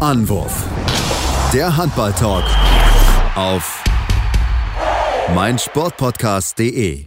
Anwurf. Der Handball-Talk auf meinsportpodcast.de.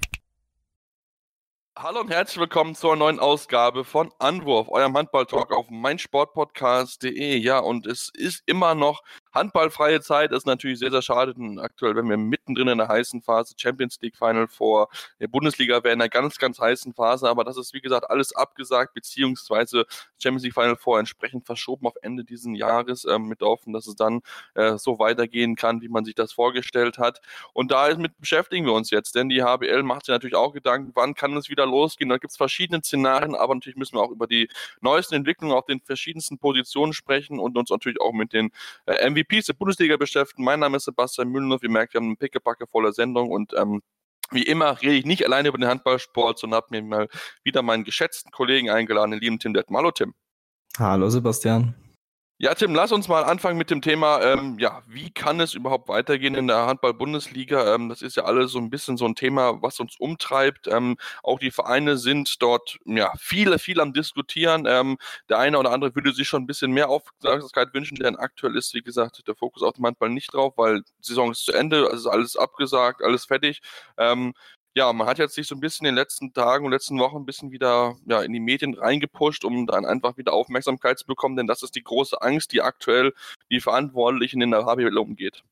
Hallo und herzlich willkommen zur neuen Ausgabe von Anwurf, eurem Handball-Talk auf meinsportpodcast.de. Ja, und es ist immer noch Handballfreie Zeit ist natürlich sehr, sehr schade, denn aktuell, wenn wir mittendrin in der heißen Phase, Champions League Final vor der Bundesliga wäre in einer ganz, ganz heißen Phase, aber das ist, wie gesagt, alles abgesagt, beziehungsweise Champions League Final vor entsprechend verschoben auf Ende dieses Jahres, äh, mit Hoffen, dass es dann äh, so weitergehen kann, wie man sich das vorgestellt hat. Und damit beschäftigen wir uns jetzt, denn die HBL macht sich natürlich auch Gedanken, wann kann es wieder losgehen. Da gibt es verschiedene Szenarien, aber natürlich müssen wir auch über die neuesten Entwicklungen auf den verschiedensten Positionen sprechen und uns natürlich auch mit den äh, MVP MVPs der Bundesliga beschäftigen. Mein Name ist Sebastian Mühlenhoff. Ihr merkt, wir haben eine pickepacke volle Sendung und ähm, wie immer rede ich nicht alleine über den Handballsport, sondern habe mir mal wieder meinen geschätzten Kollegen eingeladen, den lieben Tim Detmer. Hallo Tim. Hallo Sebastian. Ja, Tim, lass uns mal anfangen mit dem Thema, ähm, ja, wie kann es überhaupt weitergehen in der Handball-Bundesliga? Ähm, das ist ja alles so ein bisschen so ein Thema, was uns umtreibt. Ähm, auch die Vereine sind dort, ja, viele, viel am Diskutieren. Ähm, der eine oder andere würde sich schon ein bisschen mehr Aufmerksamkeit wünschen, denn aktuell ist, wie gesagt, der Fokus auf dem Handball nicht drauf, weil die Saison ist zu Ende, also alles abgesagt, alles fertig. Ja, man hat jetzt sich so ein bisschen in den letzten Tagen und letzten Wochen ein bisschen wieder ja, in die Medien reingepusht, um dann einfach wieder Aufmerksamkeit zu bekommen, denn das ist die große Angst, die aktuell die Verantwortlichen in der HBL umgeht.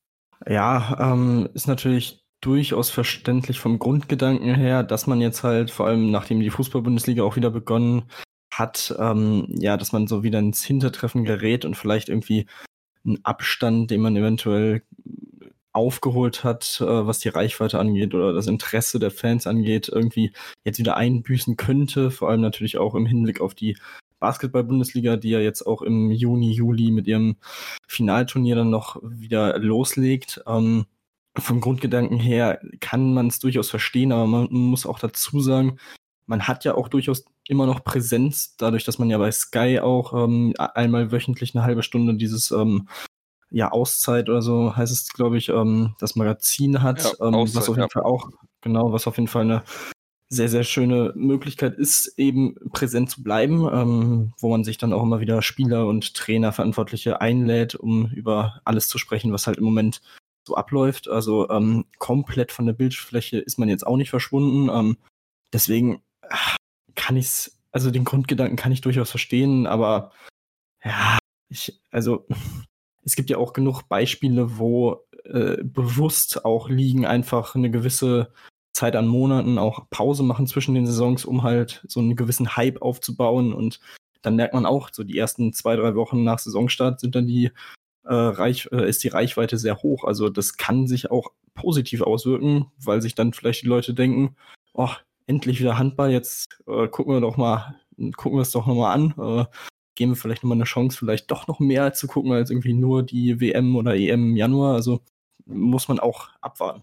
Ja, ähm, ist natürlich durchaus verständlich vom Grundgedanken her, dass man jetzt halt, vor allem nachdem die Fußball-Bundesliga auch wieder begonnen hat, ähm, ja, dass man so wieder ins Hintertreffen gerät und vielleicht irgendwie einen Abstand, den man eventuell aufgeholt hat, äh, was die Reichweite angeht oder das Interesse der Fans angeht, irgendwie jetzt wieder einbüßen könnte. Vor allem natürlich auch im Hinblick auf die Basketball-Bundesliga, die ja jetzt auch im Juni, Juli mit ihrem Finalturnier dann noch wieder loslegt. Ähm, vom Grundgedanken her kann man es durchaus verstehen, aber man muss auch dazu sagen, man hat ja auch durchaus immer noch Präsenz, dadurch, dass man ja bei Sky auch ähm, einmal wöchentlich eine halbe Stunde dieses ähm, ja, Auszeit oder so heißt es, glaube ich, ähm, das Magazin hat, ja, ähm, Auszeit, was auf jeden ja. Fall auch, genau, was auf jeden Fall eine sehr, sehr schöne Möglichkeit ist, eben präsent zu bleiben, ähm, wo man sich dann auch immer wieder Spieler und Trainer, Verantwortliche einlädt, um über alles zu sprechen, was halt im Moment so abläuft. Also ähm, komplett von der Bildfläche ist man jetzt auch nicht verschwunden. Ähm, deswegen kann ich es, also den Grundgedanken kann ich durchaus verstehen, aber ja, ich, also es gibt ja auch genug Beispiele, wo äh, bewusst auch Ligen einfach eine gewisse Zeit an Monaten auch Pause machen zwischen den Saisons, um halt so einen gewissen Hype aufzubauen. Und dann merkt man auch, so die ersten zwei, drei Wochen nach Saisonstart sind dann die äh, Reich, äh, ist die Reichweite sehr hoch. Also das kann sich auch positiv auswirken, weil sich dann vielleicht die Leute denken, oh, endlich wieder Handball, jetzt äh, gucken wir doch mal, gucken wir es doch nochmal an. Geben wir vielleicht nochmal eine Chance, vielleicht doch noch mehr zu gucken als irgendwie nur die WM oder EM im Januar. Also muss man auch abwarten.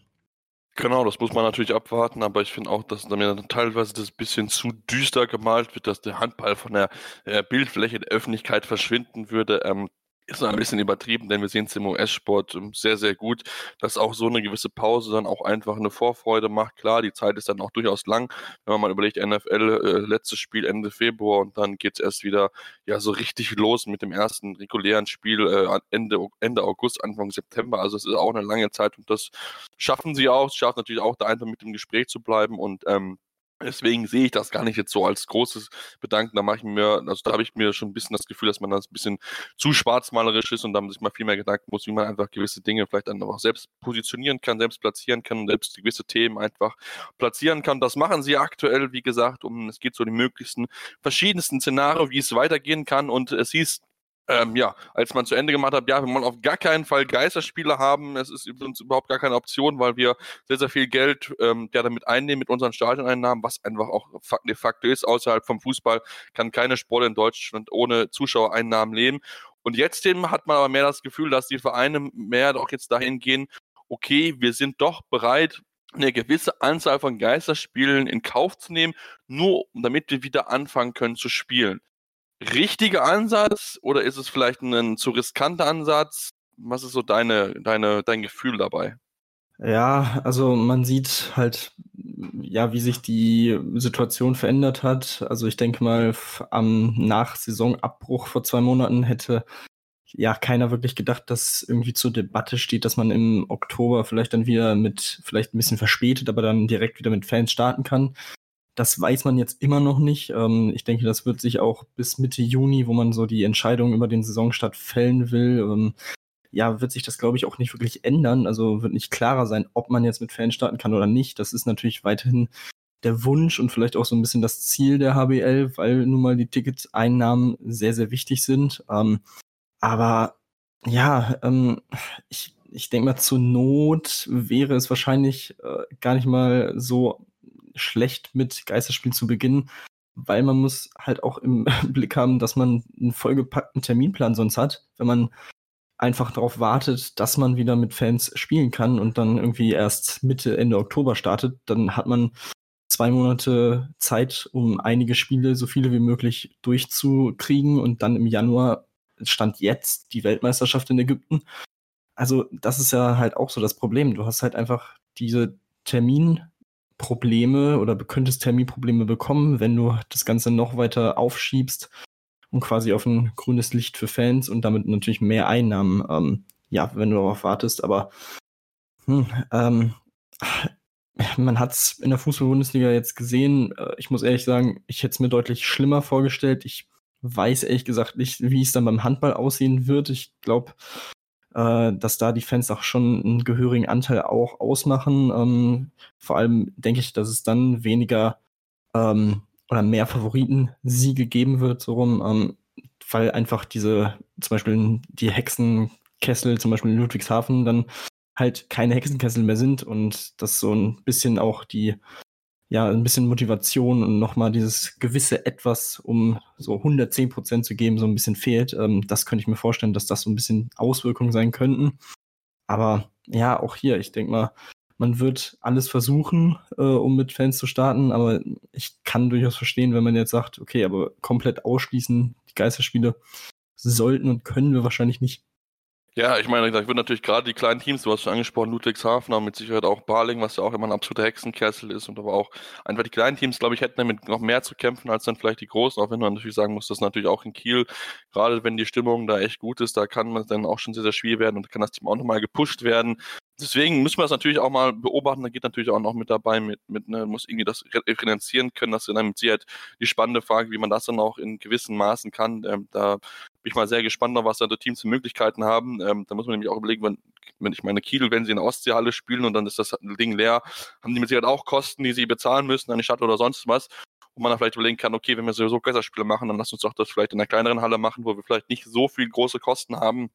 Genau, das muss man natürlich abwarten, aber ich finde auch, dass mir teilweise das bisschen zu düster gemalt wird, dass der Handball von der äh, Bildfläche der Öffentlichkeit verschwinden würde. Ähm, ist ein bisschen übertrieben, denn wir sehen es im US-Sport ähm, sehr, sehr gut, dass auch so eine gewisse Pause dann auch einfach eine Vorfreude macht. Klar, die Zeit ist dann auch durchaus lang, wenn man mal überlegt, NFL, äh, letztes Spiel Ende Februar und dann geht es erst wieder ja so richtig los mit dem ersten regulären Spiel äh, Ende, Ende August, Anfang September. Also es ist auch eine lange Zeit und das schaffen sie auch. Es schafft natürlich auch da einfach mit dem Gespräch zu bleiben und ähm, Deswegen sehe ich das gar nicht jetzt so als großes Bedanken. Da mache ich mir, also da habe ich mir schon ein bisschen das Gefühl, dass man das ein bisschen zu schwarzmalerisch ist und da sich mal viel mehr Gedanken muss, wie man einfach gewisse Dinge vielleicht dann auch selbst positionieren kann, selbst platzieren kann und selbst gewisse Themen einfach platzieren kann. Das machen sie aktuell, wie gesagt, um es geht so die möglichsten verschiedensten Szenarien, wie es weitergehen kann und es hieß ähm, ja, als man zu Ende gemacht hat, ja, wir wollen auf gar keinen Fall Geisterspiele haben. Es ist uns überhaupt gar keine Option, weil wir sehr, sehr viel Geld ähm, ja, damit einnehmen mit unseren Stadioneinnahmen, was einfach auch de facto ist. Außerhalb vom Fußball kann keine Sport in Deutschland ohne Zuschauereinnahmen leben. Und jetzt hat man aber mehr das Gefühl, dass die Vereine mehr doch jetzt dahin gehen, okay, wir sind doch bereit, eine gewisse Anzahl von Geisterspielen in Kauf zu nehmen, nur damit wir wieder anfangen können zu spielen richtiger Ansatz oder ist es vielleicht ein zu riskanter Ansatz? Was ist so deine, deine, dein Gefühl dabei? Ja, also man sieht halt, ja, wie sich die Situation verändert hat. Also ich denke mal, am Nach-Saisonabbruch vor zwei Monaten hätte ja keiner wirklich gedacht, dass irgendwie zur Debatte steht, dass man im Oktober vielleicht dann wieder mit, vielleicht ein bisschen verspätet, aber dann direkt wieder mit Fans starten kann. Das weiß man jetzt immer noch nicht. Ähm, ich denke, das wird sich auch bis Mitte Juni, wo man so die Entscheidung über den Saisonstart fällen will, ähm, ja, wird sich das, glaube ich, auch nicht wirklich ändern. Also wird nicht klarer sein, ob man jetzt mit Fans starten kann oder nicht. Das ist natürlich weiterhin der Wunsch und vielleicht auch so ein bisschen das Ziel der HBL, weil nun mal die Ticketeinnahmen sehr, sehr wichtig sind. Ähm, aber ja, ähm, ich, ich denke mal, zur Not wäre es wahrscheinlich äh, gar nicht mal so schlecht mit Geisterspiel zu beginnen, weil man muss halt auch im Blick haben, dass man einen vollgepackten Terminplan sonst hat, wenn man einfach darauf wartet, dass man wieder mit Fans spielen kann und dann irgendwie erst Mitte, Ende Oktober startet, dann hat man zwei Monate Zeit, um einige Spiele, so viele wie möglich durchzukriegen und dann im Januar stand jetzt die Weltmeisterschaft in Ägypten. Also das ist ja halt auch so das Problem. Du hast halt einfach diese Terminprobleme oder könntest Terminprobleme bekommen, wenn du das Ganze noch weiter aufschiebst und quasi auf ein grünes Licht für Fans und damit natürlich mehr Einnahmen, ähm, ja, wenn du darauf wartest. Aber hm, ähm, man hat es in der Fußball-Bundesliga jetzt gesehen. Äh, ich muss ehrlich sagen, ich hätte es mir deutlich schlimmer vorgestellt. Ich weiß ehrlich gesagt nicht, wie es dann beim Handball aussehen wird. Ich glaube, äh, dass da die Fans auch schon einen gehörigen Anteil auch ausmachen. Ähm, vor allem denke ich, dass es dann weniger ähm, oder mehr Favoriten-Siege geben wird, so rum, ähm, weil einfach diese, zum Beispiel die Hexenkessel, zum Beispiel in Ludwigshafen, dann halt keine Hexenkessel mehr sind und das so ein bisschen auch die, ja, ein bisschen Motivation und nochmal dieses gewisse Etwas, um so 110 Prozent zu geben, so ein bisschen fehlt. Ähm, das könnte ich mir vorstellen, dass das so ein bisschen Auswirkungen sein könnten. Aber ja, auch hier, ich denke mal, man wird alles versuchen, äh, um mit Fans zu starten, aber ich kann durchaus verstehen, wenn man jetzt sagt, okay, aber komplett ausschließen, die Geisterspiele sollten und können wir wahrscheinlich nicht. Ja, ich meine, da wird natürlich gerade die kleinen Teams, du hast schon angesprochen, Ludwigshafen, aber mit Sicherheit auch Barling, was ja auch immer ein absoluter Hexenkessel ist und aber auch einfach die kleinen Teams, glaube ich, hätten damit noch mehr zu kämpfen als dann vielleicht die großen, auch wenn man natürlich sagen muss, dass natürlich auch in Kiel, gerade wenn die Stimmung da echt gut ist, da kann man dann auch schon sehr, sehr schwierig werden und kann das Team auch nochmal gepusht werden deswegen müssen wir das natürlich auch mal beobachten. Da geht natürlich auch noch mit dabei, mit, mit ne, muss irgendwie das finanzieren können. Das ist dann mit Sicherheit die spannende Frage, wie man das dann auch in gewissen Maßen kann. Ähm, da bin ich mal sehr gespannt, was da die Teams für Möglichkeiten haben. Ähm, da muss man nämlich auch überlegen, wenn, wenn ich meine Kiel, wenn sie in der Ostseehalle spielen und dann ist das Ding leer, haben die mit Sicherheit auch Kosten, die sie bezahlen müssen an die Stadt oder sonst was wo man dann vielleicht überlegen kann, okay, wenn wir sowieso Geisterspiele machen, dann lass uns doch das vielleicht in einer kleineren Halle machen, wo wir vielleicht nicht so viel große Kosten haben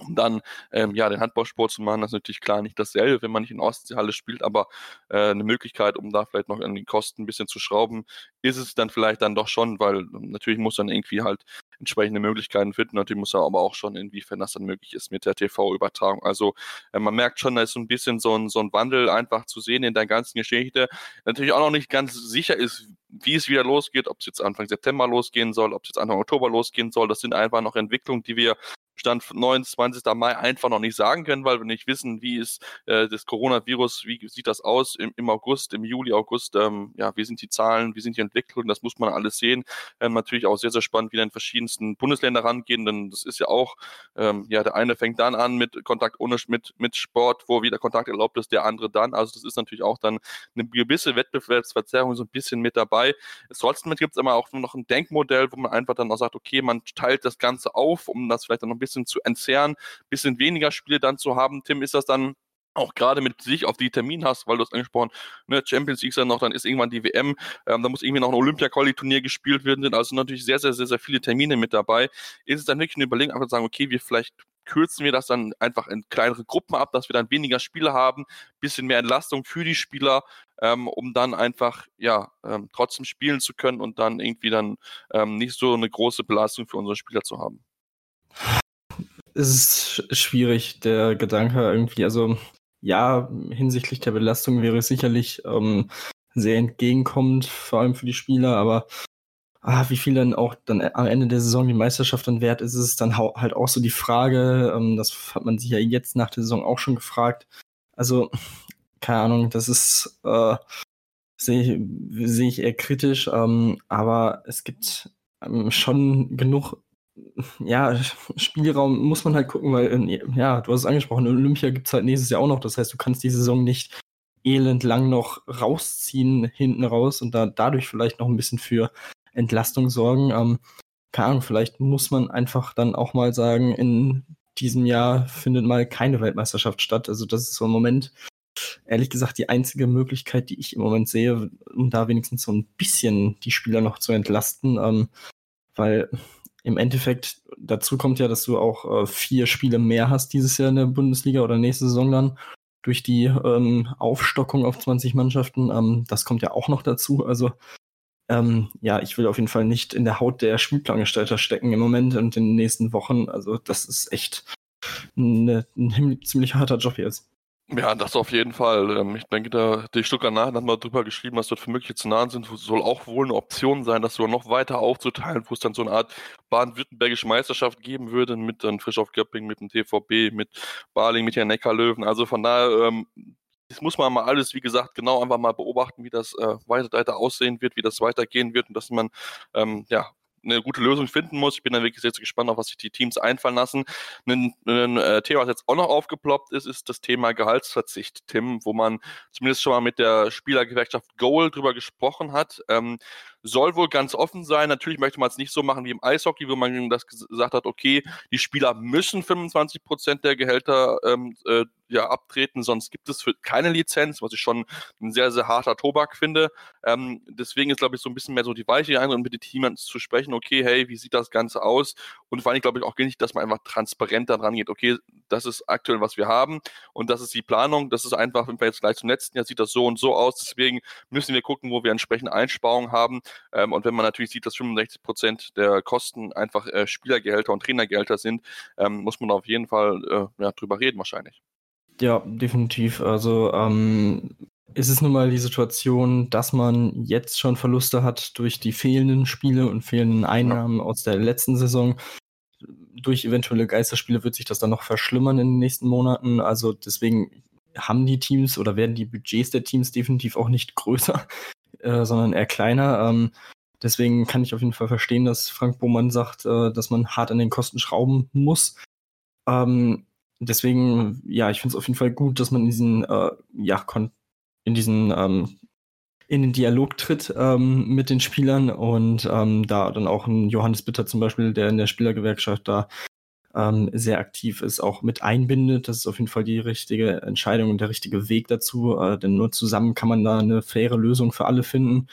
um dann ähm, ja den Handballsport zu machen. Das ist natürlich klar nicht dasselbe, wenn man nicht in Ostseehalle spielt, aber äh, eine Möglichkeit, um da vielleicht noch an den Kosten ein bisschen zu schrauben, ist es dann vielleicht dann doch schon, weil natürlich muss dann irgendwie halt entsprechende Möglichkeiten finden. Natürlich muss er aber auch schon, inwiefern das dann möglich ist mit der TV-Übertragung. Also äh, man merkt schon, da ist so ein bisschen so ein, so ein Wandel einfach zu sehen in der ganzen Geschichte. Natürlich auch noch nicht ganz sicher ist, wie es wieder losgeht, ob es jetzt Anfang September losgehen soll, ob es jetzt Anfang Oktober losgehen soll. Das sind einfach noch Entwicklungen, die wir Stand 29. Mai einfach noch nicht sagen können, weil wir nicht wissen, wie ist äh, das Coronavirus, wie sieht das aus im, im August, im Juli, August, ähm, ja, wie sind die Zahlen, wie sind die Entwicklungen, das muss man alles sehen. Ähm, natürlich auch sehr, sehr spannend, wie dann in verschiedensten Bundesländern rangehen, denn das ist ja auch, ähm, ja, der eine fängt dann an mit Kontakt ohne, mit, mit Sport, wo wieder Kontakt erlaubt ist, der andere dann. Also das ist natürlich auch dann eine gewisse Wettbewerbsverzerrung so ein bisschen mit dabei. Trotzdem gibt es immer auch noch ein Denkmodell, wo man einfach dann auch sagt, okay, man teilt das Ganze auf, um das vielleicht dann noch ein bisschen zu entzerren, bisschen weniger Spiele dann zu haben. Tim, ist das dann auch gerade mit sich auf die Termin hast, weil du hast angesprochen, ne, Champions League ist dann noch, dann ist irgendwann die WM, ähm, da muss irgendwie noch ein Olympia-Quali-Turnier gespielt werden, sind also natürlich sehr, sehr, sehr, sehr viele Termine mit dabei. Ist es dann wirklich eine Überlegung, einfach zu sagen, okay, wir vielleicht kürzen wir das dann einfach in kleinere Gruppen ab, dass wir dann weniger Spiele haben, bisschen mehr Entlastung für die Spieler, ähm, um dann einfach ja ähm, trotzdem spielen zu können und dann irgendwie dann ähm, nicht so eine große Belastung für unsere Spieler zu haben es ist schwierig, der Gedanke irgendwie. Also, ja, hinsichtlich der Belastung wäre es sicherlich ähm, sehr entgegenkommend, vor allem für die Spieler, aber ah, wie viel dann auch dann am Ende der Saison die Meisterschaft dann wert ist, ist dann halt auch so die Frage. Ähm, das hat man sich ja jetzt nach der Saison auch schon gefragt. Also, keine Ahnung, das ist, äh, sehe seh ich eher kritisch, ähm, aber es gibt ähm, schon genug ja, Spielraum muss man halt gucken, weil, äh, ja, du hast es angesprochen, Olympia gibt es halt nächstes Jahr auch noch. Das heißt, du kannst die Saison nicht elend lang noch rausziehen hinten raus und da dadurch vielleicht noch ein bisschen für Entlastung sorgen. Ähm, keine Ahnung, vielleicht muss man einfach dann auch mal sagen, in diesem Jahr findet mal keine Weltmeisterschaft statt. Also das ist so im Moment, ehrlich gesagt, die einzige Möglichkeit, die ich im Moment sehe, um da wenigstens so ein bisschen die Spieler noch zu entlasten. Ähm, weil im Endeffekt dazu kommt ja, dass du auch äh, vier Spiele mehr hast dieses Jahr in der Bundesliga oder nächste Saison dann durch die ähm, Aufstockung auf 20 Mannschaften. Ähm, das kommt ja auch noch dazu. Also ähm, ja, ich will auf jeden Fall nicht in der Haut der Spielplangestalter stecken im Moment und in den nächsten Wochen. Also das ist echt eine, ein ziemlich harter Job jetzt. Ja, das auf jeden Fall. Ähm, ich denke, da die Stuttgart Nachrichten hat mal drüber geschrieben, was dort für mögliche Szenarien sind. Soll auch wohl eine Option sein, das sogar noch weiter aufzuteilen, wo es dann so eine Art baden-württembergische Meisterschaft geben würde, mit dann Frisch auf Göpping, mit dem TVB, mit Baling, mit den Neckarlöwen. Also von daher, ähm, das muss man mal alles, wie gesagt, genau einfach mal beobachten, wie das äh, weiter, aussehen wird, wie das weitergehen wird und dass man ähm, ja eine gute Lösung finden muss. Ich bin dann wirklich sehr, sehr gespannt, auf was sich die Teams einfallen lassen. Ein, ein äh, Thema, was jetzt auch noch aufgeploppt ist, ist das Thema Gehaltsverzicht, Tim, wo man zumindest schon mal mit der Spielergewerkschaft Goal drüber gesprochen hat. Ähm, soll wohl ganz offen sein. Natürlich möchte man es nicht so machen wie im Eishockey, wo man das gesagt hat, okay, die Spieler müssen 25 Prozent der Gehälter ähm, äh, ja, abtreten, sonst gibt es für keine Lizenz, was ich schon ein sehr, sehr harter Tobak finde. Ähm, deswegen ist, glaube ich, so ein bisschen mehr so die weiche Eindruck, mit den Teams zu sprechen, okay, hey, wie sieht das Ganze aus? Und vor allem, glaube ich, auch nicht, dass man einfach transparent daran geht, okay, das ist aktuell, was wir haben und das ist die Planung, das ist einfach, wenn wir jetzt gleich zum letzten Jahr sieht das so und so aus, deswegen müssen wir gucken, wo wir entsprechende Einsparungen haben ähm, und wenn man natürlich sieht, dass 65 Prozent der Kosten einfach äh, Spielergehälter und Trainergehälter sind, ähm, muss man auf jeden Fall äh, ja, drüber reden wahrscheinlich. Ja, definitiv. Also ähm, ist es nun mal die Situation, dass man jetzt schon Verluste hat durch die fehlenden Spiele und fehlenden Einnahmen ja. aus der letzten Saison. Durch eventuelle Geisterspiele wird sich das dann noch verschlimmern in den nächsten Monaten. Also deswegen haben die Teams oder werden die Budgets der Teams definitiv auch nicht größer, äh, sondern eher kleiner. Ähm, deswegen kann ich auf jeden Fall verstehen, dass Frank Bohmann sagt, äh, dass man hart an den Kosten schrauben muss. Ähm, deswegen, ja, ich finde es auf jeden Fall gut, dass man in diesen, äh, ja, in diesen, ähm, in den Dialog tritt ähm, mit den Spielern und ähm, da dann auch ein Johannes Bitter zum Beispiel, der in der Spielergewerkschaft da ähm, sehr aktiv ist, auch mit einbindet. Das ist auf jeden Fall die richtige Entscheidung und der richtige Weg dazu, äh, denn nur zusammen kann man da eine faire Lösung für alle finden.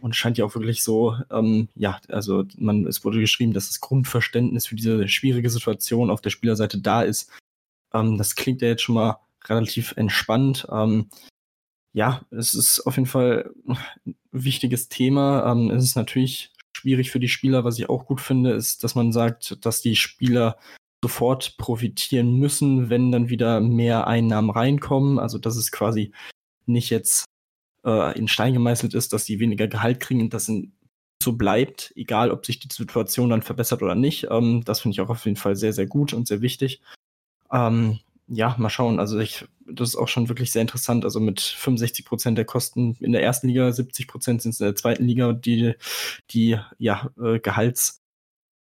Und scheint ja auch wirklich so, ähm, ja, also man, es wurde geschrieben, dass das Grundverständnis für diese schwierige Situation auf der Spielerseite da ist. Ähm, das klingt ja jetzt schon mal relativ entspannt. Ähm, ja, es ist auf jeden Fall ein wichtiges Thema. Ähm, es ist natürlich schwierig für die Spieler. Was ich auch gut finde, ist, dass man sagt, dass die Spieler sofort profitieren müssen, wenn dann wieder mehr Einnahmen reinkommen. Also dass es quasi nicht jetzt äh, in Stein gemeißelt ist, dass sie weniger Gehalt kriegen und das so bleibt, egal ob sich die Situation dann verbessert oder nicht. Ähm, das finde ich auch auf jeden Fall sehr, sehr gut und sehr wichtig. Ähm, ja, mal schauen. Also ich, das ist auch schon wirklich sehr interessant. Also mit 65 Prozent der Kosten in der ersten Liga, 70 Prozent sind es in der zweiten Liga, die, die ja, äh, Gehalts,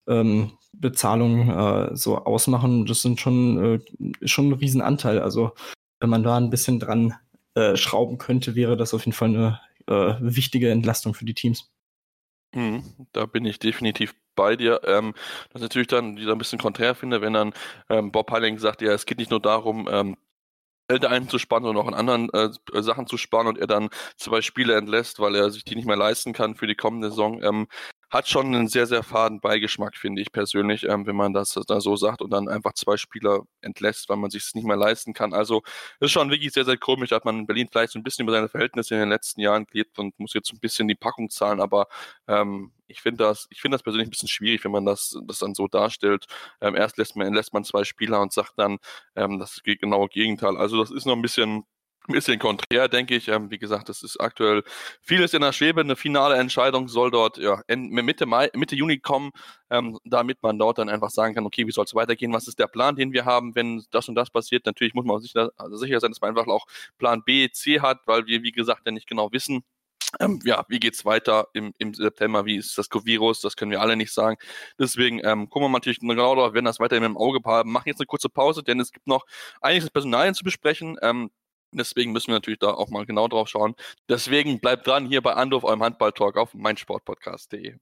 ähm, Bezahlung äh, so ausmachen, das sind schon, äh, schon ein Riesenanteil. Also wenn man da ein bisschen dran äh, schrauben könnte, wäre das auf jeden Fall eine äh, wichtige Entlastung für die Teams. Mhm, da bin ich definitiv bei dir. Ähm, das natürlich dann wieder ein bisschen konträr finde, wenn dann ähm, Bob Heiling sagt, ja, es geht nicht nur darum, ähm, Geld einzusparen, sondern auch an anderen äh, Sachen zu sparen und er dann zwei Spiele entlässt, weil er sich die nicht mehr leisten kann für die kommende Saison. Ähm, hat schon einen sehr, sehr faden Beigeschmack, finde ich persönlich, ähm, wenn man das da so sagt und dann einfach zwei Spieler entlässt, weil man sich es nicht mehr leisten kann. Also ist schon wirklich sehr, sehr komisch, hat man in Berlin vielleicht so ein bisschen über seine Verhältnisse in den letzten Jahren gelebt und muss jetzt ein bisschen die Packung zahlen, aber ähm, ich finde das, ich das persönlich ein bisschen schwierig, wenn man das, das dann so darstellt. Ähm, erst lässt man, lässt man zwei Spieler und sagt dann, ähm, das ist genau Gegenteil. Also das ist noch ein bisschen ein bisschen konträr, denke ich. Ähm, wie gesagt, das ist aktuell vieles in der Schwebe. Eine finale Entscheidung soll dort ja, Mitte, Mai, Mitte Juni kommen, ähm, damit man dort dann einfach sagen kann, okay, wie soll es weitergehen? Was ist der Plan, den wir haben, wenn das und das passiert? Natürlich muss man sicher, also sicher sein, dass man einfach auch Plan B, C hat, weil wir, wie gesagt, ja nicht genau wissen, ähm, ja, wie geht's weiter im, im September? Wie ist das Virus? Das können wir alle nicht sagen. Deswegen ähm, gucken wir natürlich genau darauf, werden das weiterhin im Auge behalten. Machen jetzt eine kurze Pause, denn es gibt noch einiges Personalien zu besprechen. Ähm, deswegen müssen wir natürlich da auch mal genau drauf schauen. Deswegen bleibt dran hier bei Andorf, eurem Handball-Talk auf meinsportpodcast.de.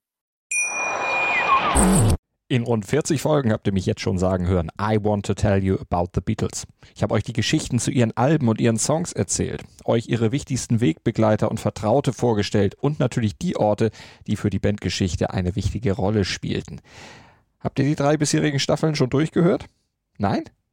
In rund 40 Folgen habt ihr mich jetzt schon sagen hören, I want to tell you about the Beatles. Ich habe euch die Geschichten zu ihren Alben und ihren Songs erzählt, euch ihre wichtigsten Wegbegleiter und Vertraute vorgestellt und natürlich die Orte, die für die Bandgeschichte eine wichtige Rolle spielten. Habt ihr die drei bisherigen Staffeln schon durchgehört? Nein?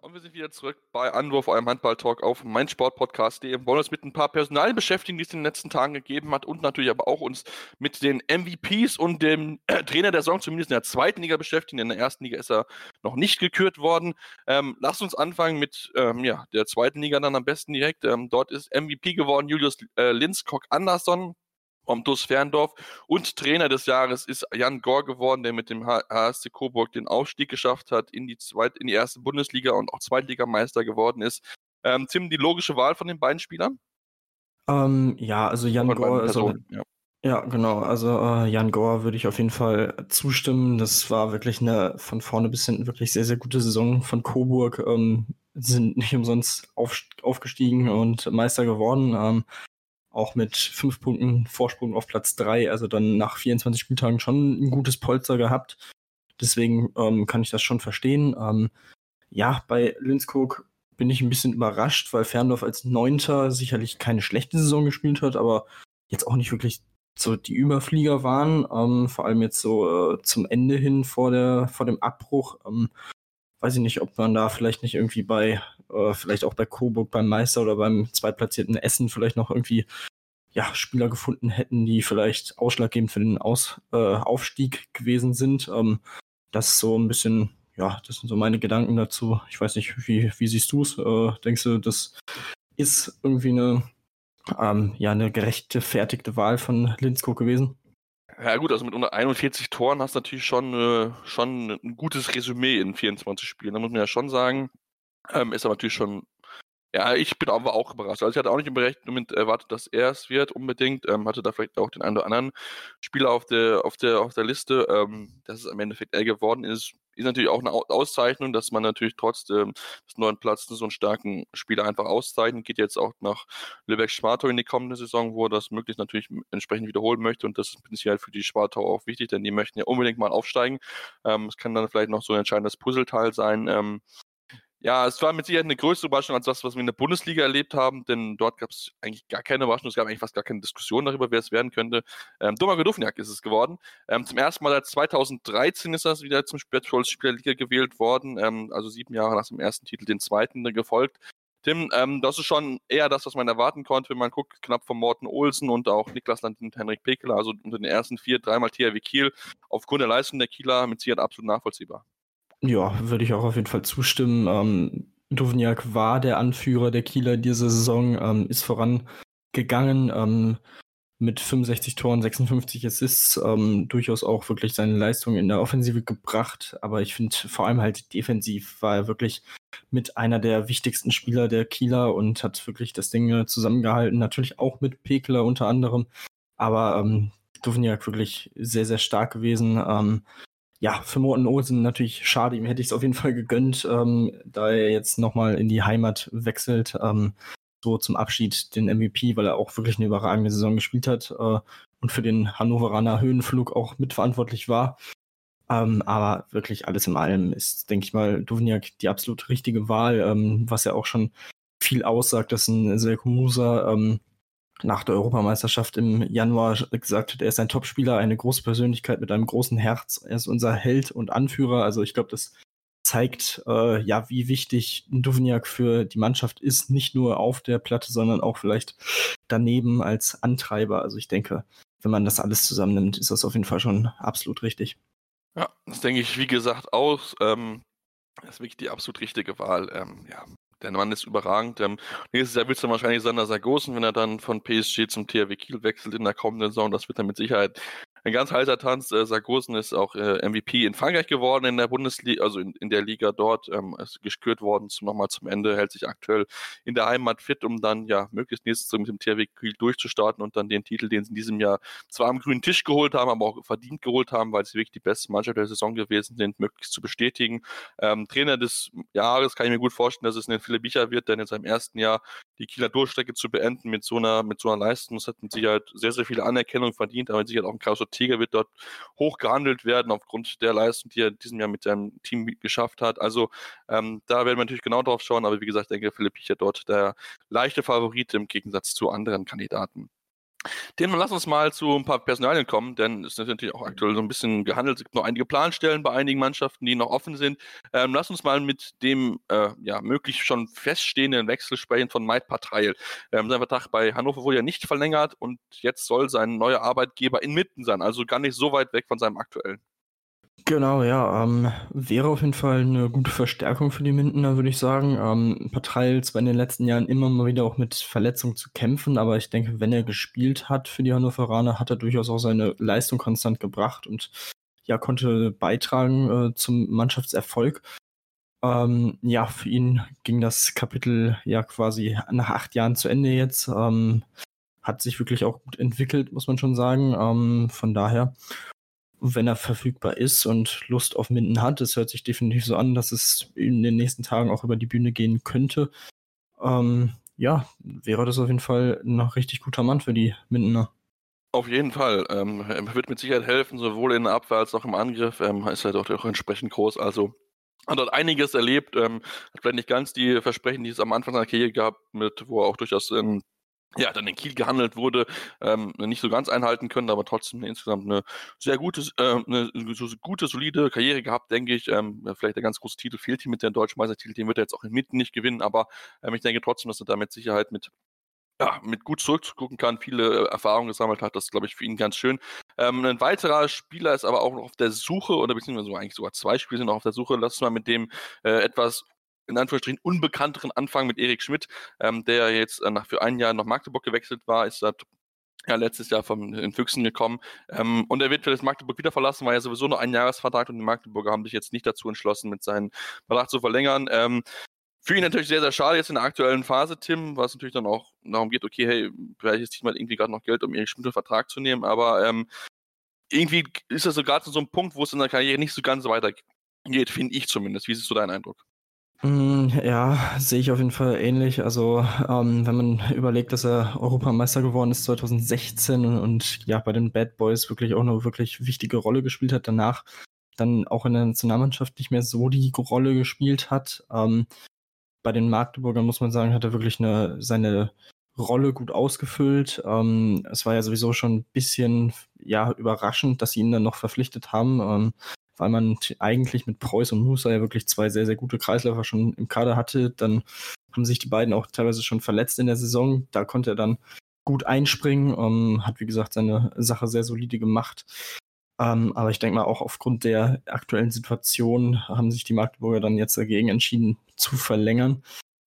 und wir sind wieder zurück bei Anwurf, eurem Handball-Talk auf meinsportpodcast.de. Wir wollen uns mit ein paar Personalien beschäftigen, die es in den letzten Tagen gegeben hat und natürlich aber auch uns mit den MVPs und dem äh, Trainer der Saison zumindest in der zweiten Liga beschäftigen. In der ersten Liga ist er noch nicht gekürt worden. Ähm, lasst uns anfangen mit ähm, ja, der zweiten Liga dann am besten direkt. Ähm, dort ist MVP geworden Julius äh, Linskog Andersson vom TuS Ferndorf. Und Trainer des Jahres ist Jan Gor geworden, der mit dem HSC Coburg den Aufstieg geschafft hat in die, Zweit-, in die erste Bundesliga und auch Zweitligameister geworden ist. Ähm, Tim, die logische Wahl von den beiden Spielern? Ähm, ja, also Jan Gor, also, ja. ja. genau. Also äh, Jan Gor würde ich auf jeden Fall zustimmen. Das war wirklich eine von vorne bis hinten wirklich sehr, sehr gute Saison von Coburg. Ähm, sind nicht umsonst auf, aufgestiegen und Meister geworden. Auch mit fünf Punkten Vorsprung auf Platz drei, also dann nach 24 Spieltagen schon ein gutes Polster gehabt. Deswegen ähm, kann ich das schon verstehen. Ähm, ja, bei Linskog bin ich ein bisschen überrascht, weil Ferndorf als Neunter sicherlich keine schlechte Saison gespielt hat, aber jetzt auch nicht wirklich so die Überflieger waren. Ähm, vor allem jetzt so äh, zum Ende hin vor, der, vor dem Abbruch. Ähm, weiß ich nicht, ob man da vielleicht nicht irgendwie bei, äh, vielleicht auch bei Coburg beim Meister oder beim zweitplatzierten Essen vielleicht noch irgendwie ja, Spieler gefunden hätten, die vielleicht ausschlaggebend für den Aus, äh, Aufstieg gewesen sind. Ähm, das ist so ein bisschen, ja, das sind so meine Gedanken dazu. Ich weiß nicht, wie, wie siehst du es? Äh, denkst du, das ist irgendwie eine, ähm, ja, eine gerechtfertigte Wahl von Linsko gewesen? Ja gut, also mit unter 41 Toren hast du natürlich schon, äh, schon ein gutes Resümee in 24 Spielen. Da muss man ja schon sagen. Ähm, ist aber natürlich schon ja, ich bin aber auch überrascht. Also ich hatte auch nicht unbedingt erwartet, dass er es wird unbedingt. Ähm, hatte da vielleicht auch den einen oder anderen Spieler auf der, auf der, auf der Liste. Ähm, dass es am Endeffekt er geworden ist, ist natürlich auch eine Auszeichnung, dass man natürlich trotz ähm, des neuen Platzes so einen starken Spieler einfach auszeichnet. Geht jetzt auch nach Lübeck-Schwartau in die kommende Saison, wo er das möglichst natürlich entsprechend wiederholen möchte. Und das ist prinzipiell für die Schwartau auch wichtig, denn die möchten ja unbedingt mal aufsteigen. Ähm, es kann dann vielleicht noch so ein entscheidendes Puzzleteil sein. Ähm, ja, es war mit Sicherheit eine größere Überraschung als das, was wir in der Bundesliga erlebt haben, denn dort gab es eigentlich gar keine Überraschung. Es gab eigentlich fast gar keine Diskussion darüber, wer es werden könnte. Ähm, Domagoj Dufniak ist es geworden. Ähm, zum ersten Mal seit 2013 ist er wieder zum Spieler Liga gewählt worden, ähm, also sieben Jahre nach dem ersten Titel den zweiten gefolgt. Tim, ähm, das ist schon eher das, was man erwarten konnte, wenn man guckt, knapp von Morten Olsen und auch Niklas Land und Henrik Pekeler, also unter den ersten vier, dreimal THW Kiel, aufgrund der Leistung der Kieler mit Sicherheit absolut nachvollziehbar. Ja, würde ich auch auf jeden Fall zustimmen. Ähm, Duvniak war der Anführer der Kieler diese Saison, ähm, ist vorangegangen ähm, mit 65 Toren, 56 Assists, ähm, durchaus auch wirklich seine Leistung in der Offensive gebracht. Aber ich finde vor allem halt defensiv war er wirklich mit einer der wichtigsten Spieler der Kieler und hat wirklich das Ding äh, zusammengehalten. Natürlich auch mit Pekler unter anderem. Aber ähm, Duvniak wirklich sehr, sehr stark gewesen. Ähm, ja, für Morten Olsen natürlich schade. Ihm hätte ich es auf jeden Fall gegönnt, ähm, da er jetzt nochmal in die Heimat wechselt. Ähm, so zum Abschied den MVP, weil er auch wirklich eine überragende Saison gespielt hat äh, und für den Hannoveraner Höhenflug auch mitverantwortlich war. Ähm, aber wirklich alles in allem ist, denke ich mal, Duvniak die absolut richtige Wahl, ähm, was ja auch schon viel aussagt, dass ein Selko Musa ähm, nach der Europameisterschaft im Januar gesagt hat, er ist ein Topspieler, eine große Persönlichkeit mit einem großen Herz. Er ist unser Held und Anführer. Also ich glaube, das zeigt äh, ja, wie wichtig Duvniak für die Mannschaft ist, nicht nur auf der Platte, sondern auch vielleicht daneben als Antreiber. Also ich denke, wenn man das alles zusammennimmt, ist das auf jeden Fall schon absolut richtig. Ja, das denke ich, wie gesagt, auch. Ähm, das ist wirklich die absolut richtige Wahl. Ähm, ja, der Mann ist überragend. Ähm, nächstes Jahr wird es dann wahrscheinlich Sander Sargosen, wenn er dann von PSG zum THW Kiel wechselt in der kommenden Saison. Das wird dann mit Sicherheit ein ganz heißer Tanz. Äh, Sargosen ist auch äh, MVP in Frankreich geworden in der Bundesliga, also in, in der Liga dort. Ähm, ist gekürt worden zum, nochmal zum Ende, hält sich aktuell in der Heimat fit, um dann ja möglichst nächstes mit dem THW Kiel durchzustarten und dann den Titel, den sie in diesem Jahr zwar am grünen Tisch geholt haben, aber auch verdient geholt haben, weil sie wirklich die beste Mannschaft der Saison gewesen sind, möglichst zu bestätigen. Ähm, Trainer des Jahres kann ich mir gut vorstellen, dass es ein Philipp Bicher wird, denn in seinem ersten Jahr die Kieler Durchstrecke zu beenden mit so einer, mit so einer Leistung. Das hat mit Sicherheit sehr, sehr viel Anerkennung verdient, aber mit Sicherheit auch ein Carlos Ortega wird dort hoch gehandelt werden aufgrund der Leistung, die er in diesem Jahr mit seinem Team geschafft hat. Also ähm, da werden wir natürlich genau drauf schauen, aber wie gesagt, ich denke, Philipp Bicher dort der leichte Favorit im Gegensatz zu anderen Kandidaten. Den lass uns mal zu ein paar Personalien kommen, denn es ist natürlich auch aktuell so ein bisschen gehandelt. Es gibt noch einige Planstellen bei einigen Mannschaften, die noch offen sind. Ähm, lass uns mal mit dem äh, ja möglich schon feststehenden Wechsel sprechen von Maid Patreil. Ähm, sein Vertrag bei Hannover wurde ja nicht verlängert und jetzt soll sein neuer Arbeitgeber inmitten sein, also gar nicht so weit weg von seinem aktuellen. Genau, ja. Ähm, wäre auf jeden Fall eine gute Verstärkung für die Mindener, würde ich sagen. Ähm, Partei zwar in den letzten Jahren immer mal wieder auch mit Verletzungen zu kämpfen, aber ich denke, wenn er gespielt hat für die Hannoveraner, hat er durchaus auch seine Leistung konstant gebracht und ja, konnte beitragen äh, zum Mannschaftserfolg. Ähm, ja, für ihn ging das Kapitel ja quasi nach acht Jahren zu Ende jetzt. Ähm, hat sich wirklich auch gut entwickelt, muss man schon sagen. Ähm, von daher wenn er verfügbar ist und Lust auf Minden hat. Es hört sich definitiv so an, dass es in den nächsten Tagen auch über die Bühne gehen könnte. Ähm, ja, wäre das auf jeden Fall ein richtig guter Mann für die Mindener. Auf jeden Fall. Ähm, er wird mit Sicherheit helfen, sowohl in der Abwehr als auch im Angriff. Ähm, ist er doch auch entsprechend groß. Also hat dort einiges erlebt. Ähm, hat vielleicht nicht ganz die Versprechen, die es am Anfang seiner Karriere gab, mit, wo er auch durchaus ähm, ja, dann in Kiel gehandelt wurde, ähm, nicht so ganz einhalten können, aber trotzdem insgesamt eine sehr gute, äh, eine gute, solide Karriere gehabt, denke ich. Ähm, vielleicht der ganz große Titel fehlt ihm mit dem deutschen Meistertitel, den wird er jetzt auch in Mitten nicht gewinnen, aber ähm, ich denke trotzdem, dass er da mit Sicherheit mit ja, mit gut zurückzugucken kann, viele äh, Erfahrungen gesammelt hat. Das glaube ich, für ihn ganz schön. Ähm, ein weiterer Spieler ist aber auch noch auf der Suche, oder beziehungsweise eigentlich sogar zwei Spieler sind noch auf der Suche. Lass uns mal mit dem äh, etwas in Anführungsstrichen unbekannteren Anfang mit Erik Schmidt, ähm, der jetzt äh, nach für ein Jahr nach Magdeburg gewechselt war, ist seit ja, letztes Jahr von den Füchsen gekommen. Ähm, und er wird für das Magdeburg wieder verlassen, weil er sowieso nur ein Jahresvertrag und die Magdeburger haben sich jetzt nicht dazu entschlossen, mit seinem Vertrag zu verlängern. Ähm, für ihn natürlich sehr, sehr schade jetzt in der aktuellen Phase, Tim, was natürlich dann auch darum geht, okay, hey, vielleicht ist mal irgendwie gerade noch Geld, um Erik Schmidt einen Vertrag zu nehmen, aber ähm, irgendwie ist das so gerade so ein Punkt, wo es in der Karriere nicht so ganz weitergeht, finde ich zumindest. Wie ist so dein Eindruck? Mm, ja, sehe ich auf jeden Fall ähnlich. Also, ähm, wenn man überlegt, dass er Europameister geworden ist 2016 und, und, ja, bei den Bad Boys wirklich auch eine wirklich wichtige Rolle gespielt hat, danach dann auch in der Nationalmannschaft nicht mehr so die Rolle gespielt hat. Ähm, bei den Magdeburgern muss man sagen, hat er wirklich eine, seine Rolle gut ausgefüllt. Ähm, es war ja sowieso schon ein bisschen ja, überraschend, dass sie ihn dann noch verpflichtet haben. Weil man eigentlich mit Preuß und Musa ja wirklich zwei sehr, sehr gute Kreisläufer schon im Kader hatte. Dann haben sich die beiden auch teilweise schon verletzt in der Saison. Da konnte er dann gut einspringen, ähm, hat wie gesagt seine Sache sehr solide gemacht. Ähm, aber ich denke mal, auch aufgrund der aktuellen Situation haben sich die Magdeburger dann jetzt dagegen entschieden zu verlängern.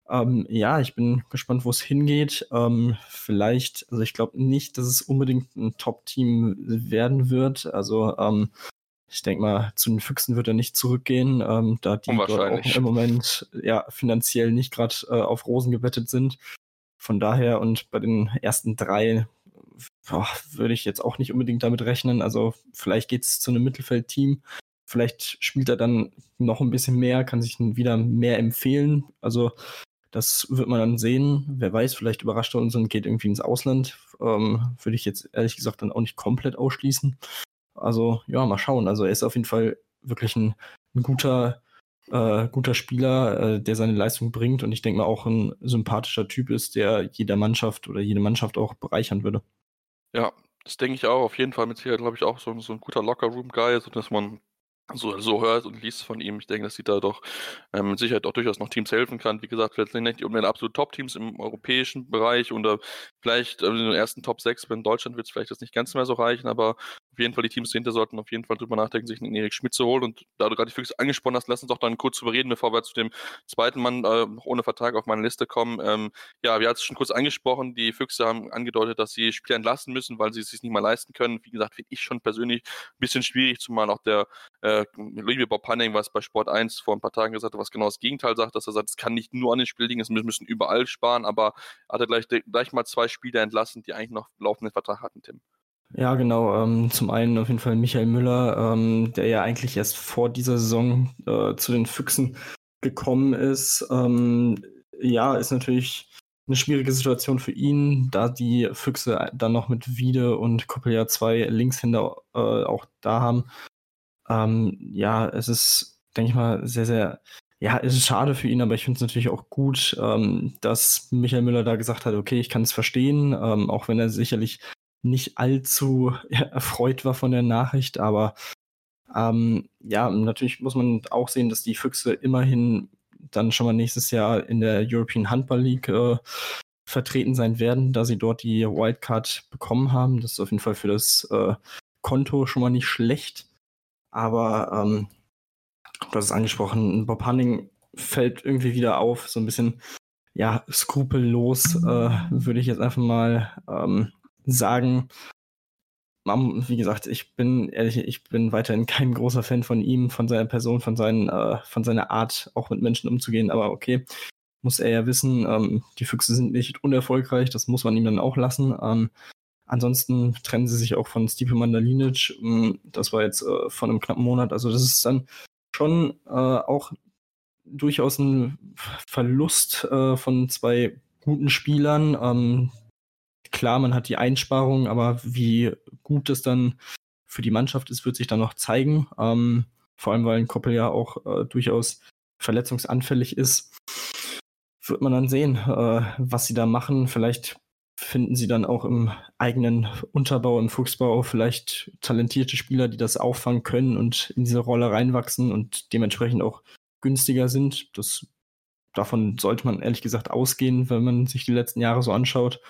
Ähm, ja, ich bin gespannt, wo es hingeht. Ähm, vielleicht, also ich glaube nicht, dass es unbedingt ein Top-Team werden wird. Also ähm, ich denke mal, zu den Füchsen wird er nicht zurückgehen, ähm, da die dort auch im Moment ja finanziell nicht gerade äh, auf Rosen gebettet sind. Von daher und bei den ersten drei boah, würde ich jetzt auch nicht unbedingt damit rechnen. Also vielleicht geht es zu einem Mittelfeldteam. Vielleicht spielt er dann noch ein bisschen mehr, kann sich wieder mehr empfehlen. Also das wird man dann sehen. Wer weiß, vielleicht überrascht er uns und geht irgendwie ins Ausland. Ähm, würde ich jetzt ehrlich gesagt dann auch nicht komplett ausschließen. Also ja, mal schauen. Also er ist auf jeden Fall wirklich ein, ein guter, äh, guter Spieler, äh, der seine Leistung bringt und ich denke mal auch ein sympathischer Typ ist, der jeder Mannschaft oder jede Mannschaft auch bereichern würde. Ja, das denke ich auch. Auf jeden Fall mit Sicherheit, glaube ich, auch so, so ein guter Locker-Room-Guy, so dass man so, so hört und liest von ihm. Ich denke, dass sie da doch ähm, mit Sicherheit auch durchaus noch Teams helfen kann. Wie gesagt, vielleicht nicht den absolut Top-Teams im europäischen Bereich oder vielleicht äh, in den ersten Top 6 in Deutschland wird es vielleicht das nicht ganz mehr so reichen, aber auf jeden Fall die Teams dahinter sollten auf jeden Fall drüber nachdenken, sich einen Erik Schmidt zu holen. Und da du gerade die Füchse angesprochen hast, lass uns doch dann kurz drüber reden, bevor wir zu dem zweiten Mann äh, ohne Vertrag auf meine Liste kommen. Ähm, ja, wir hatten es schon kurz angesprochen, die Füchse haben angedeutet, dass sie Spieler entlassen müssen, weil sie es sich nicht mehr leisten können. Wie gesagt, finde ich schon persönlich ein bisschen schwierig, zumal auch der äh, liebe Bob Hanning, was bei Sport 1 vor ein paar Tagen gesagt hat, was genau das Gegenteil sagt, dass er sagt, es kann nicht nur an den Spiel liegen, es müssen überall sparen, aber hat er gleich, gleich mal zwei Spieler entlassen, die eigentlich noch laufenden Vertrag hatten, Tim. Ja, genau. Ähm, zum einen auf jeden Fall Michael Müller, ähm, der ja eigentlich erst vor dieser Saison äh, zu den Füchsen gekommen ist. Ähm, ja, ist natürlich eine schwierige Situation für ihn, da die Füchse dann noch mit Wiede und Koppeljahr zwei Linkshänder äh, auch da haben. Ähm, ja, es ist, denke ich mal, sehr, sehr, ja, es ist schade für ihn, aber ich finde es natürlich auch gut, ähm, dass Michael Müller da gesagt hat, okay, ich kann es verstehen, ähm, auch wenn er sicherlich nicht allzu erfreut war von der Nachricht, aber ähm, ja, natürlich muss man auch sehen, dass die Füchse immerhin dann schon mal nächstes Jahr in der European Handball League äh, vertreten sein werden, da sie dort die Wildcard bekommen haben. Das ist auf jeden Fall für das äh, Konto schon mal nicht schlecht. Aber ähm, du hast es angesprochen, Bob Hanning fällt irgendwie wieder auf, so ein bisschen ja, skrupellos, äh, würde ich jetzt einfach mal ähm, sagen, wie gesagt, ich bin ehrlich, ich bin weiterhin kein großer Fan von ihm, von seiner Person, von, seinen, äh, von seiner Art, auch mit Menschen umzugehen. Aber okay, muss er ja wissen, ähm, die Füchse sind nicht unerfolgreich, das muss man ihm dann auch lassen. Ähm, ansonsten trennen sie sich auch von Stipe Mandalinic. Ähm, das war jetzt äh, von einem knappen Monat. Also das ist dann schon äh, auch durchaus ein Verlust äh, von zwei guten Spielern. Ähm, klar, man hat die Einsparungen, aber wie gut das dann für die Mannschaft ist, wird sich dann noch zeigen. Ähm, vor allem, weil ein Koppel ja auch äh, durchaus verletzungsanfällig ist. Wird man dann sehen, äh, was sie da machen. Vielleicht finden sie dann auch im eigenen Unterbau, im Fuchsbau vielleicht talentierte Spieler, die das auffangen können und in diese Rolle reinwachsen und dementsprechend auch günstiger sind. Das, davon sollte man ehrlich gesagt ausgehen, wenn man sich die letzten Jahre so anschaut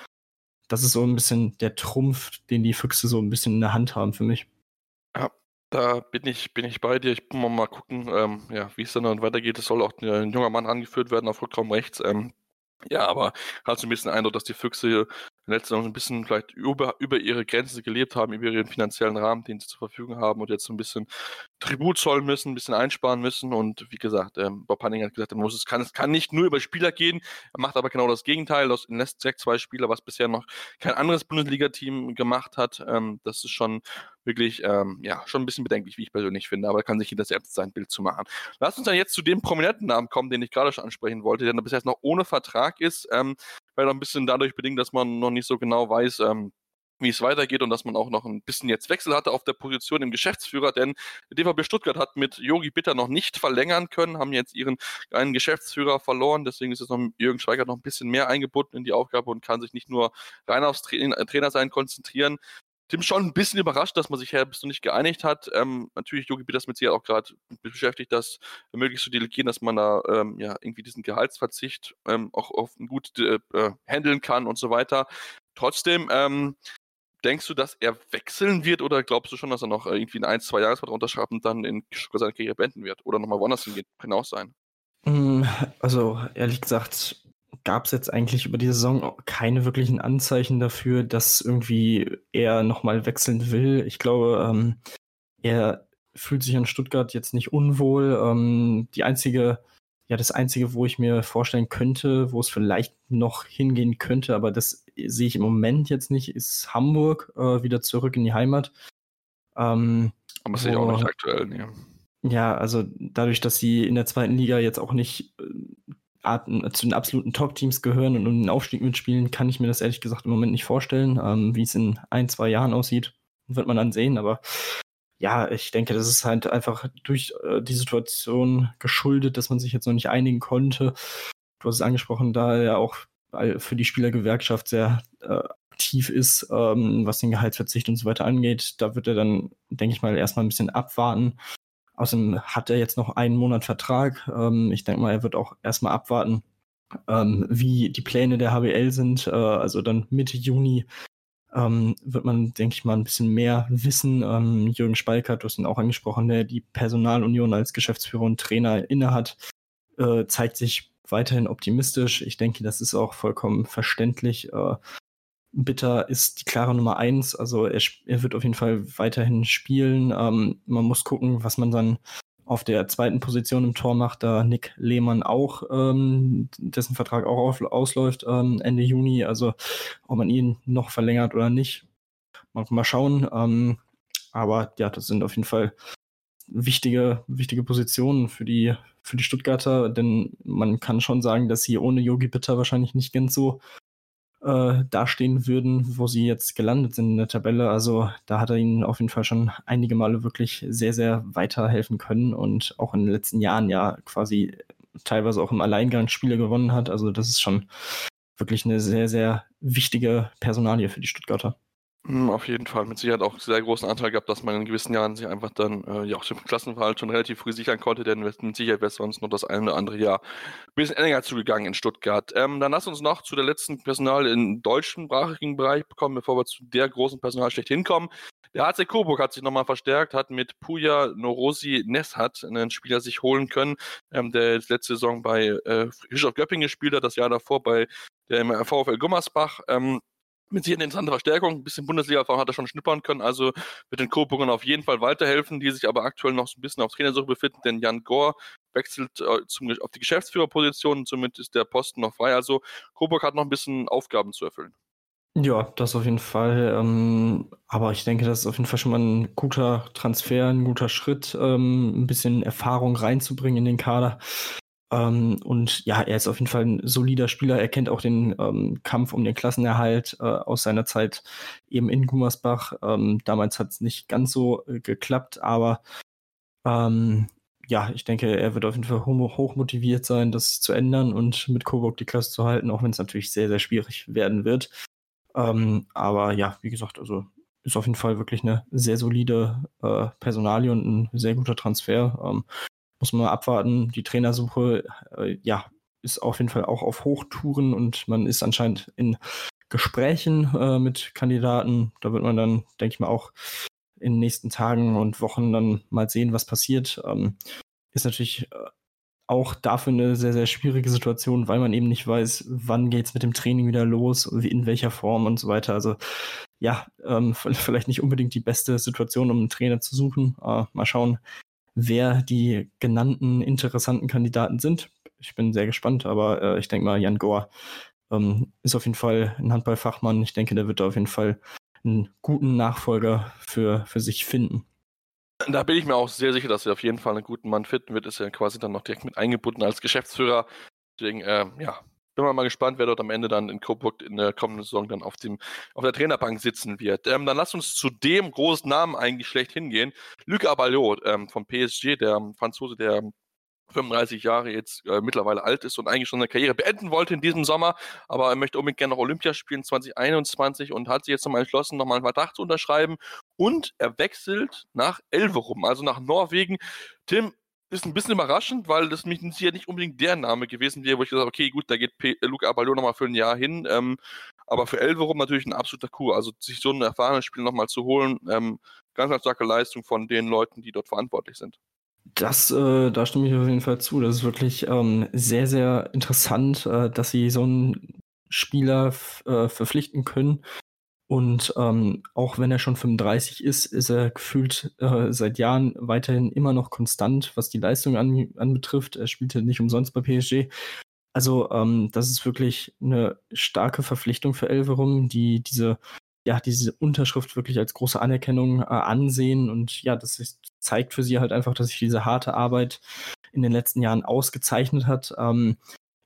das ist so ein bisschen der Trumpf, den die Füchse so ein bisschen in der Hand haben für mich. Ja, da bin ich, bin ich bei dir. Ich muss mal gucken, ähm, ja, wie es dann weitergeht. Es soll auch ein junger Mann angeführt werden auf Rückraum rechts. Ähm, ja, aber hat so ein bisschen Eindruck, dass die Füchse letztes Jahr ein bisschen vielleicht über, über ihre Grenzen gelebt haben, über ihren finanziellen Rahmen, den sie zur Verfügung haben und jetzt so ein bisschen Tribut zollen müssen, ein bisschen einsparen müssen. Und wie gesagt, ähm, Bob Hanning hat gesagt, muss, es, kann, es kann nicht nur über Spieler gehen, er macht aber genau das Gegenteil. Er lässt direkt zwei Spieler, was bisher noch kein anderes Bundesliga-Team gemacht hat. Ähm, das ist schon wirklich, ähm, ja, schon ein bisschen bedenklich, wie ich persönlich finde, aber kann sich jeder selbst sein Bild zu machen. Lass uns dann jetzt zu dem prominenten Namen kommen, den ich gerade schon ansprechen wollte, der bis jetzt noch ohne Vertrag ist, ähm, weil noch ein bisschen dadurch bedingt, dass man noch nicht so genau weiß, ähm, wie es weitergeht und dass man auch noch ein bisschen jetzt Wechsel hatte auf der Position im Geschäftsführer, denn DVB Stuttgart hat mit Yogi Bitter noch nicht verlängern können, haben jetzt ihren einen Geschäftsführer verloren, deswegen ist jetzt noch Jürgen Schweigert noch ein bisschen mehr eingebunden in die Aufgabe und kann sich nicht nur rein aufs Tra Trainer sein konzentrieren. Tim schon ein bisschen überrascht, dass man sich her bis noch nicht geeinigt hat. Ähm, natürlich, Yogi Bitter ist mit sich auch gerade beschäftigt, das möglichst zu delegieren, dass man da ähm, ja irgendwie diesen Gehaltsverzicht ähm, auch gut äh, äh, handeln kann und so weiter. Trotzdem, ähm, Denkst du, dass er wechseln wird oder glaubst du schon, dass er noch äh, irgendwie einen ein, zwei Jahresvertrag unterschreibt und dann in seine Karriere beenden wird oder nochmal woanders hingehen? Kann auch sein. Mm, also, ehrlich gesagt, gab es jetzt eigentlich über die Saison keine wirklichen Anzeichen dafür, dass irgendwie er nochmal wechseln will. Ich glaube, ähm, er fühlt sich in Stuttgart jetzt nicht unwohl. Ähm, die einzige ja das Einzige, wo ich mir vorstellen könnte, wo es vielleicht noch hingehen könnte, aber das sehe ich im Moment jetzt nicht, ist Hamburg äh, wieder zurück in die Heimat. Ähm, aber sehe ich auch nicht aktuell, nee. Ja, also dadurch, dass sie in der zweiten Liga jetzt auch nicht äh, zu den absoluten Top-Teams gehören und um den Aufstieg mitspielen, kann ich mir das ehrlich gesagt im Moment nicht vorstellen. Ähm, Wie es in ein, zwei Jahren aussieht, wird man dann sehen. Aber ja, ich denke, das ist halt einfach durch äh, die Situation geschuldet, dass man sich jetzt noch nicht einigen konnte. Du hast es angesprochen, da er auch für die Spielergewerkschaft sehr äh, aktiv ist, ähm, was den Gehaltsverzicht und so weiter angeht. Da wird er dann, denke ich mal, erstmal ein bisschen abwarten. Außerdem hat er jetzt noch einen Monat Vertrag. Ähm, ich denke mal, er wird auch erstmal abwarten, ähm, wie die Pläne der HBL sind. Äh, also dann Mitte Juni ähm, wird man, denke ich mal, ein bisschen mehr wissen. Ähm, Jürgen Spalkert, du hast ihn auch angesprochen, der die Personalunion als Geschäftsführer und Trainer innehat, äh, zeigt sich weiterhin optimistisch. Ich denke, das ist auch vollkommen verständlich. Äh, Bitter ist die klare Nummer eins. Also er, er wird auf jeden Fall weiterhin spielen. Ähm, man muss gucken, was man dann auf der zweiten Position im Tor macht, da Nick Lehmann auch, ähm, dessen Vertrag auch auf, ausläuft ähm, Ende Juni. Also ob man ihn noch verlängert oder nicht, mal, mal schauen. Ähm, aber ja, das sind auf jeden Fall wichtige, wichtige Positionen für die, für die Stuttgarter, denn man kann schon sagen, dass sie ohne Yogi Bitter wahrscheinlich nicht ganz so äh, dastehen würden, wo sie jetzt gelandet sind in der Tabelle. Also da hat er ihnen auf jeden Fall schon einige Male wirklich sehr, sehr weiterhelfen können und auch in den letzten Jahren ja quasi teilweise auch im Alleingang Spiele gewonnen hat. Also das ist schon wirklich eine sehr, sehr wichtige Personalie für die Stuttgarter. Hm, auf jeden Fall. Mit Sicherheit auch sehr großen Anteil gehabt, dass man in gewissen Jahren sich einfach dann äh, ja auch den Klassenverhalt schon relativ früh sichern konnte, denn mit Sicherheit wäre sonst noch das eine oder andere Jahr ein bisschen enger zugegangen in Stuttgart. Ähm, dann lass uns noch zu der letzten Personal im deutschen sprachigen Bereich bekommen, bevor wir zu der großen Personal schlecht hinkommen. Der HC Coburg hat sich nochmal verstärkt, hat mit Puja Norosi Neshat einen Spieler sich holen können, ähm, der letzte Saison bei äh, Bischof Göpping gespielt hat, das Jahr davor bei der VfL Gummersbach. Ähm, mit sich eine interessante Verstärkung. Ein bisschen Bundesliga-Erfahrung hat er schon schnippern können. Also wird den Coburgern auf jeden Fall weiterhelfen, die sich aber aktuell noch so ein bisschen auf Trainersuche befinden, denn Jan Gore wechselt äh, zum, auf die Geschäftsführerposition somit ist der Posten noch frei. Also Coburg hat noch ein bisschen Aufgaben zu erfüllen. Ja, das auf jeden Fall. Ähm, aber ich denke, das ist auf jeden Fall schon mal ein guter Transfer, ein guter Schritt, ähm, ein bisschen Erfahrung reinzubringen in den Kader. Ähm, und ja, er ist auf jeden Fall ein solider Spieler. Er kennt auch den ähm, Kampf um den Klassenerhalt äh, aus seiner Zeit eben in Gummersbach. Ähm, damals hat es nicht ganz so äh, geklappt, aber ähm, ja, ich denke, er wird auf jeden Fall hoch motiviert sein, das zu ändern und mit Coburg die Klasse zu halten, auch wenn es natürlich sehr, sehr schwierig werden wird. Ähm, aber ja, wie gesagt, also ist auf jeden Fall wirklich eine sehr solide äh, Personalie und ein sehr guter Transfer. Ähm, muss man abwarten. Die Trainersuche, äh, ja, ist auf jeden Fall auch auf Hochtouren und man ist anscheinend in Gesprächen äh, mit Kandidaten. Da wird man dann, denke ich mal, auch in den nächsten Tagen und Wochen dann mal sehen, was passiert. Ähm, ist natürlich äh, auch dafür eine sehr, sehr schwierige Situation, weil man eben nicht weiß, wann geht es mit dem Training wieder los, in welcher Form und so weiter. Also ja, ähm, vielleicht nicht unbedingt die beste Situation, um einen Trainer zu suchen. Äh, mal schauen, wer die genannten interessanten Kandidaten sind. Ich bin sehr gespannt, aber äh, ich denke mal, Jan Gohr ähm, ist auf jeden Fall ein Handballfachmann. Ich denke, der wird auf jeden Fall einen guten Nachfolger für, für sich finden. Da bin ich mir auch sehr sicher, dass er auf jeden Fall einen guten Mann finden wird. Ist ja quasi dann noch direkt mit eingebunden als Geschäftsführer. Deswegen, äh, ja, bin mal gespannt, wer dort am Ende dann in Coburg in der kommenden Saison dann auf, dem, auf der Trainerbank sitzen wird. Ähm, dann lass uns zu dem großen Namen eigentlich schlecht hingehen. Luc Aballot ähm, vom PSG, der Franzose, der 35 Jahre jetzt äh, mittlerweile alt ist und eigentlich schon seine Karriere beenden wollte in diesem Sommer, aber er möchte unbedingt gerne noch Olympia spielen 2021 und hat sich jetzt nochmal entschlossen, nochmal einen Vertrag zu unterschreiben und er wechselt nach Elverum, also nach Norwegen. Tim, ist ein bisschen überraschend, weil das mich ja nicht unbedingt der Name gewesen wäre, wo ich gesagt habe, okay, gut, da geht P äh, Luca Abalo nochmal für ein Jahr hin. Ähm, aber für Elverum natürlich ein absoluter Coup. Also sich so ein erfahrenes Spiel nochmal zu holen, ähm, ganz, ganz starke Leistung von den Leuten, die dort verantwortlich sind. Das, äh, da stimme ich auf jeden Fall zu. Das ist wirklich ähm, sehr, sehr interessant, äh, dass sie so einen Spieler äh, verpflichten können, und ähm, auch wenn er schon 35 ist, ist er gefühlt äh, seit Jahren weiterhin immer noch konstant, was die Leistung an, anbetrifft. Er spielte nicht umsonst bei PSG. Also ähm, das ist wirklich eine starke Verpflichtung für Elverum, die diese, ja, diese Unterschrift wirklich als große Anerkennung äh, ansehen. Und ja, das ist, zeigt für sie halt einfach, dass sich diese harte Arbeit in den letzten Jahren ausgezeichnet hat. Ähm,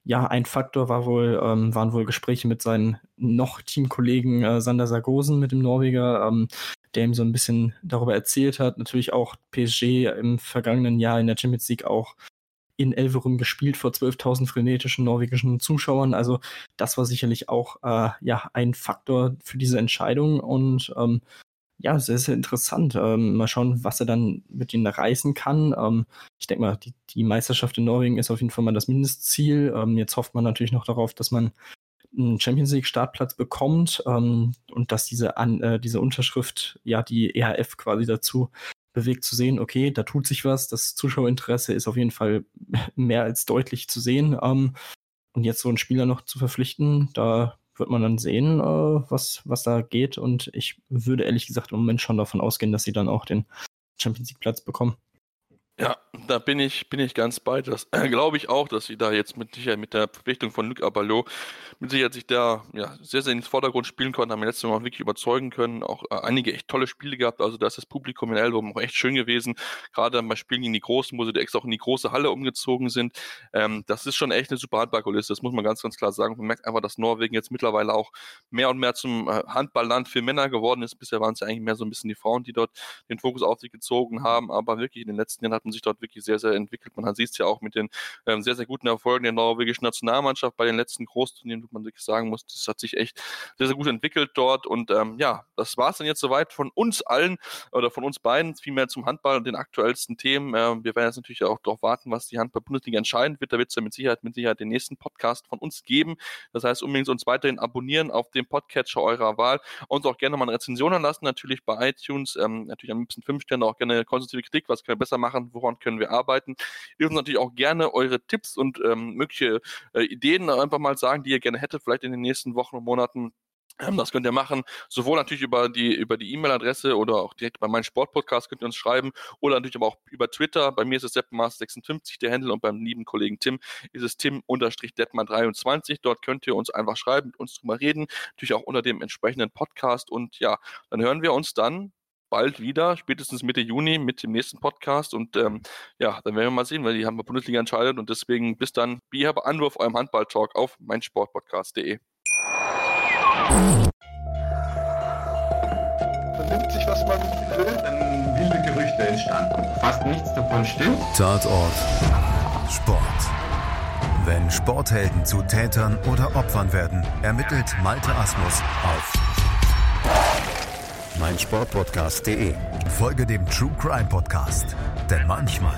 ja, ein Faktor war wohl, ähm, waren wohl Gespräche mit seinen noch Teamkollegen äh, Sander Sargosen, mit dem Norweger, ähm, der ihm so ein bisschen darüber erzählt hat. Natürlich auch PSG im vergangenen Jahr in der Champions League auch in Elverum gespielt vor 12.000 frenetischen norwegischen Zuschauern. Also das war sicherlich auch äh, ja ein Faktor für diese Entscheidung und ähm, ja, sehr, sehr interessant. Ähm, mal schauen, was er dann mit ihnen reißen kann. Ähm, ich denke mal, die, die, Meisterschaft in Norwegen ist auf jeden Fall mal das Mindestziel. Ähm, jetzt hofft man natürlich noch darauf, dass man einen Champions League Startplatz bekommt ähm, und dass diese, an, äh, diese Unterschrift ja die EHF quasi dazu bewegt zu sehen, okay, da tut sich was, das Zuschauerinteresse ist auf jeden Fall mehr als deutlich zu sehen. Ähm, und jetzt so einen Spieler noch zu verpflichten, da wird man dann sehen, äh, was, was da geht. Und ich würde ehrlich gesagt im Moment schon davon ausgehen, dass sie dann auch den Champions League Platz bekommen. Ja, da bin ich, bin ich ganz bei. Das äh, glaube ich auch, dass sie da jetzt mit mit der Verpflichtung von Luc Aballot mit Sicherheit sich da ja, sehr, sehr ins Vordergrund spielen konnten, haben letztes Mal wirklich überzeugen können. Auch äh, einige echt tolle Spiele gehabt. Also da ist das Publikum in Elbow auch echt schön gewesen. Gerade bei Spielen gegen die Großen, wo sie extra auch in die große Halle umgezogen sind. Ähm, das ist schon echt eine super Handballkulisse. Das muss man ganz, ganz klar sagen. Man merkt einfach, dass Norwegen jetzt mittlerweile auch mehr und mehr zum äh, Handballland für Männer geworden ist. Bisher waren es ja eigentlich mehr so ein bisschen die Frauen, die dort den Fokus auf sich gezogen haben. Aber wirklich in den letzten Jahren hatten sich dort wirklich sehr, sehr entwickelt. Man sieht es ja auch mit den ähm, sehr, sehr guten Erfolgen der norwegischen Nationalmannschaft bei den letzten Großturnieren, wo man wirklich sagen muss, das hat sich echt sehr, sehr gut entwickelt dort. Und ähm, ja, das war es dann jetzt soweit von uns allen oder von uns beiden, vielmehr zum Handball und den aktuellsten Themen. Ähm, wir werden jetzt natürlich auch darauf warten, was die Handball-Bundesliga entscheiden wird. Da wird es ja mit Sicherheit, mit Sicherheit den nächsten Podcast von uns geben. Das heißt, unbedingt uns weiterhin abonnieren auf dem Podcatcher eurer Wahl und auch gerne mal eine Rezension anlassen, natürlich bei iTunes. Ähm, natürlich ein bisschen fünf Sterne, auch gerne konstruktive Kritik, was können wir besser machen, woran können wir arbeiten. Ihr dürft natürlich auch gerne eure Tipps und ähm, mögliche äh, Ideen einfach mal sagen, die ihr gerne hättet, vielleicht in den nächsten Wochen und Monaten. Ähm, das könnt ihr machen, sowohl natürlich über die über die E-Mail-Adresse oder auch direkt bei meinem Sportpodcast könnt ihr uns schreiben oder natürlich aber auch über Twitter. Bei mir ist es Deppmaß56 der Handle und beim lieben Kollegen Tim ist es Tim-Deppmann23. Dort könnt ihr uns einfach schreiben, mit uns drüber reden, natürlich auch unter dem entsprechenden Podcast und ja, dann hören wir uns dann bald wieder, spätestens Mitte Juni mit dem nächsten Podcast. Und ähm, ja, dann werden wir mal sehen, weil die haben wir Bundesliga entscheidet. Und deswegen bis dann, wie habe Anwurf eurem Handball-Talk auf meinsportpodcast.de. Man nimmt sich, was man will, dann wilde Gerüchte entstanden. Fast nichts davon stimmt. Tatort Sport. Wenn Sporthelden zu Tätern oder Opfern werden, ermittelt Malte Asmus auf meinsportpodcast.de. Folge dem True Crime Podcast, denn manchmal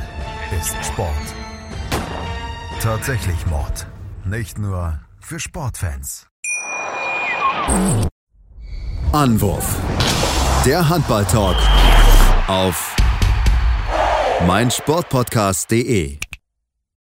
ist Sport tatsächlich Mord. Nicht nur für Sportfans. Anwurf. Der Handball-Talk auf meinsportpodcast.de.